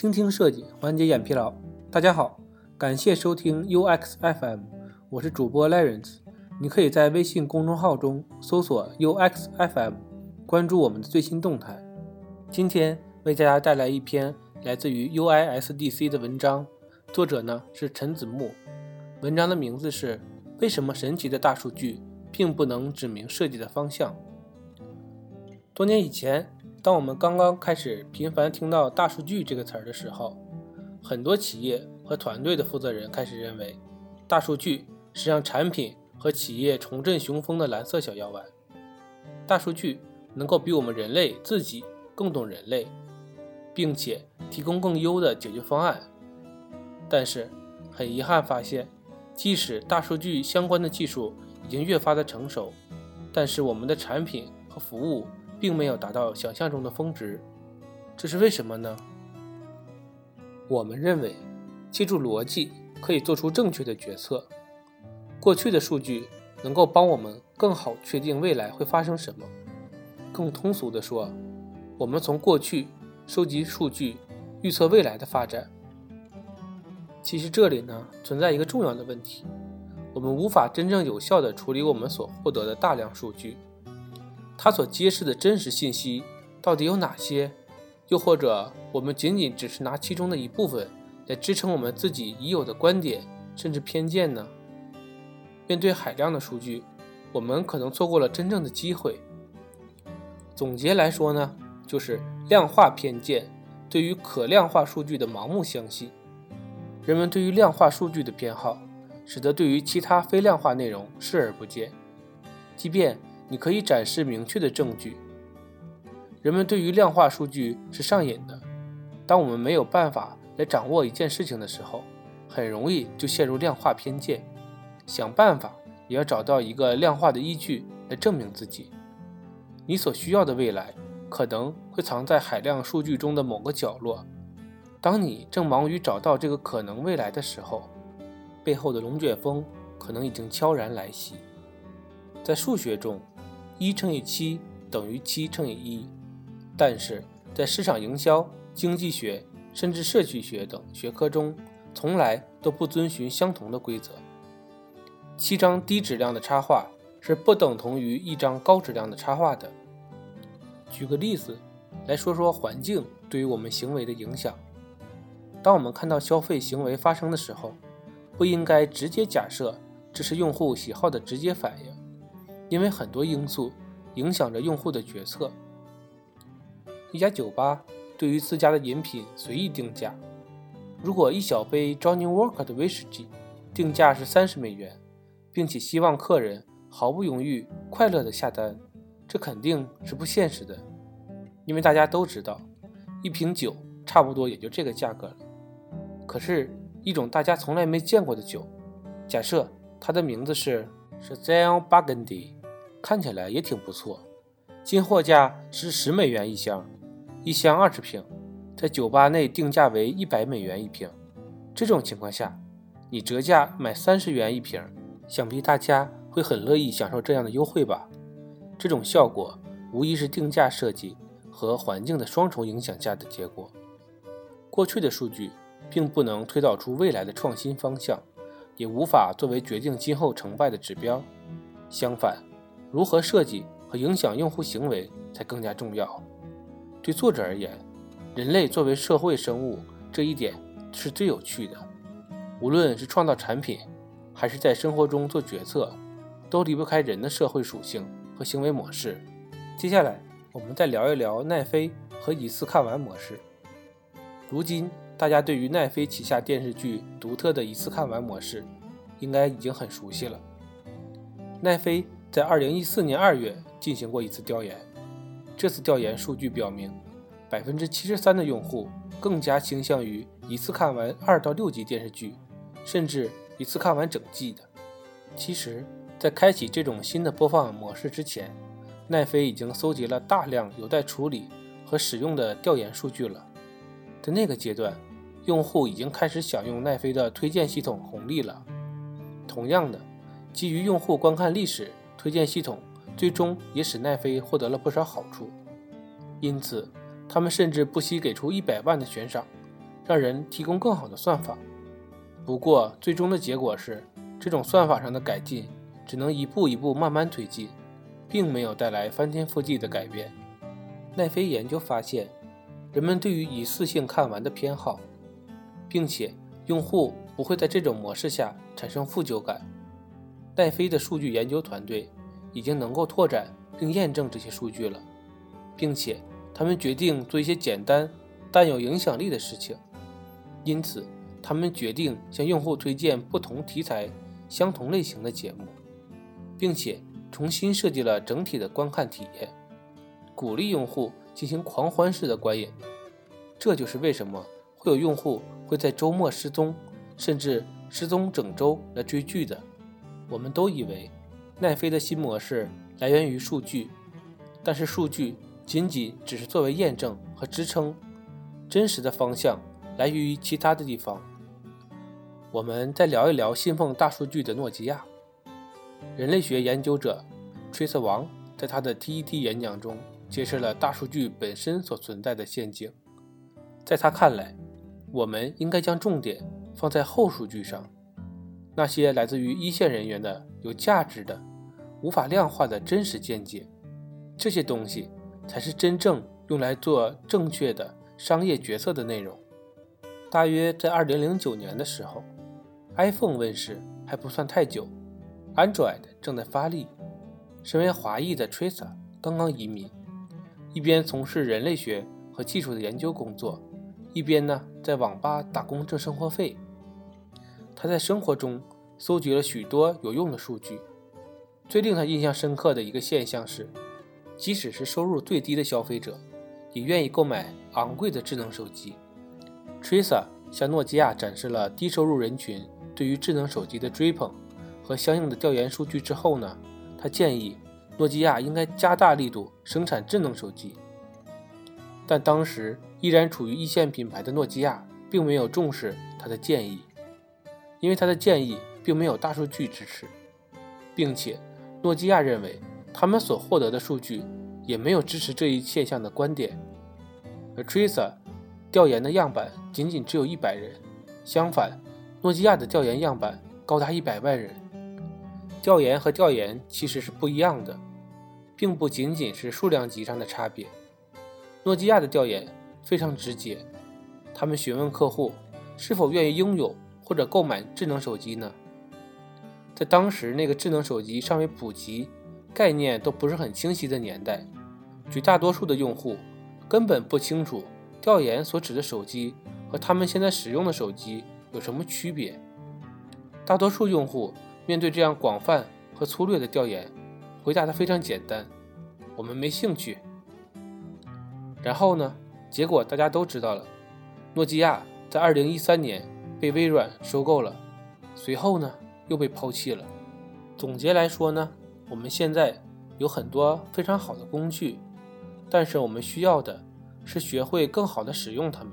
倾听设计，缓解眼疲劳。大家好，感谢收听 UX FM，我是主播 Lawrence。你可以在微信公众号中搜索 UX FM，关注我们的最新动态。今天为大家带来一篇来自于 UISDC 的文章，作者呢是陈子木。文章的名字是《为什么神奇的大数据并不能指明设计的方向》。多年以前。当我们刚刚开始频繁听到“大数据”这个词儿的时候，很多企业和团队的负责人开始认为，大数据是让产品和企业重振雄风的蓝色小药丸。大数据能够比我们人类自己更懂人类，并且提供更优的解决方案。但是，很遗憾发现，即使大数据相关的技术已经越发的成熟，但是我们的产品和服务。并没有达到想象中的峰值，这是为什么呢？我们认为，借助逻辑可以做出正确的决策。过去的数据能够帮我们更好确定未来会发生什么。更通俗的说，我们从过去收集数据，预测未来的发展。其实这里呢存在一个重要的问题：我们无法真正有效地处理我们所获得的大量数据。它所揭示的真实信息到底有哪些？又或者我们仅仅只是拿其中的一部分来支撑我们自己已有的观点甚至偏见呢？面对海量的数据，我们可能错过了真正的机会。总结来说呢，就是量化偏见对于可量化数据的盲目相信。人们对于量化数据的偏好，使得对于其他非量化内容视而不见，即便。你可以展示明确的证据。人们对于量化数据是上瘾的。当我们没有办法来掌握一件事情的时候，很容易就陷入量化偏见，想办法也要找到一个量化的依据来证明自己。你所需要的未来可能会藏在海量数据中的某个角落。当你正忙于找到这个可能未来的时候，背后的龙卷风可能已经悄然来袭。在数学中。一乘以七等于七乘以一，但是在市场营销、经济学甚至社区学等学科中，从来都不遵循相同的规则。七张低质量的插画是不等同于一张高质量的插画的。举个例子来说说环境对于我们行为的影响。当我们看到消费行为发生的时候，不应该直接假设这是用户喜好的直接反应。因为很多因素影响着用户的决策。一家酒吧对于自家的饮品随意定价，如果一小杯 Johnny Walker 的威士忌定价是三十美元，并且希望客人毫不犹豫、快乐地下单，这肯定是不现实的。因为大家都知道，一瓶酒差不多也就这个价格了。可是，一种大家从来没见过的酒，假设它的名字是是 Zion Burgundy。看起来也挺不错，进货价是十美元一箱，一箱二十瓶，在酒吧内定价为一百美元一瓶。这种情况下，你折价买三十元一瓶，想必大家会很乐意享受这样的优惠吧？这种效果无疑是定价设计和环境的双重影响下的结果。过去的数据并不能推导出未来的创新方向，也无法作为决定今后成败的指标。相反，如何设计和影响用户行为才更加重要。对作者而言，人类作为社会生物，这一点是最有趣的。无论是创造产品，还是在生活中做决策，都离不开人的社会属性和行为模式。接下来，我们再聊一聊奈飞和一次看完模式。如今，大家对于奈飞旗下电视剧独特的一次看完模式，应该已经很熟悉了。奈飞。在二零一四年二月进行过一次调研，这次调研数据表明，百分之七十三的用户更加倾向于一次看完二到六集电视剧，甚至一次看完整季的。其实，在开启这种新的播放模式之前，奈飞已经搜集了大量有待处理和使用的调研数据了。在那个阶段，用户已经开始享用奈飞的推荐系统红利了。同样的，基于用户观看历史。推荐系统最终也使奈飞获得了不少好处，因此他们甚至不惜给出一百万的悬赏，让人提供更好的算法。不过，最终的结果是，这种算法上的改进只能一步一步慢慢推进，并没有带来翻天覆地的改变。奈飞研究发现，人们对于一次性看完的偏好，并且用户不会在这种模式下产生负疚感。戴飞的数据研究团队已经能够拓展并验证这些数据了，并且他们决定做一些简单但有影响力的事情，因此。他们决定向用户推荐不同题材、相同类型的节目，并且重新设计了整体的观看体验，鼓励用户进行狂欢式的观影。这就是为什么会有用户会在周末失踪，甚至失踪整周来追剧的。我们都以为奈飞的新模式来源于数据，但是数据仅仅只是作为验证和支撑，真实的方向来源于其他的地方。我们再聊一聊信奉大数据的诺基亚。人类学研究者 Trace 王在他的 TED 演讲中揭示了大数据本身所存在的陷阱。在他看来，我们应该将重点放在后数据上，那些来自于一线人员的有价值的、无法量化的真实见解，这些东西才是真正用来做正确的商业决策的内容。大约在2009年的时候。iPhone 问世还不算太久，Android 正在发力。身为华裔的 Trisa 刚刚移民，一边从事人类学和技术的研究工作，一边呢在网吧打工挣生活费。他在生活中搜集了许多有用的数据。最令他印象深刻的一个现象是，即使是收入最低的消费者，也愿意购买昂贵的智能手机。Trisa 向诺基亚展示了低收入人群。对于智能手机的追捧和相应的调研数据之后呢，他建议诺基亚应该加大力度生产智能手机。但当时依然处于一线品牌的诺基亚并没有重视他的建议，因为他的建议并没有大数据支持，并且诺基亚认为他们所获得的数据也没有支持这一现象的观点。而 Trisa 调研的样板仅仅只有一百人，相反。诺基亚的调研样板高达一百万人。调研和调研其实是不一样的，并不仅仅是数量级上的差别。诺基亚的调研非常直接，他们询问客户是否愿意拥有或者购买智能手机呢？在当时那个智能手机尚未普及、概念都不是很清晰的年代，绝大多数的用户根本不清楚调研所指的手机和他们现在使用的手机。有什么区别？大多数用户面对这样广泛和粗略的调研，回答的非常简单：“我们没兴趣。”然后呢？结果大家都知道了，诺基亚在2013年被微软收购了，随后呢又被抛弃了。总结来说呢，我们现在有很多非常好的工具，但是我们需要的是学会更好的使用它们，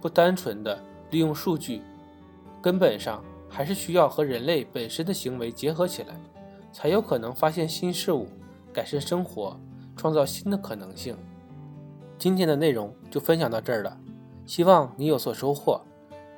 不单纯的利用数据。根本上还是需要和人类本身的行为结合起来，才有可能发现新事物，改善生活，创造新的可能性。今天的内容就分享到这儿了，希望你有所收获。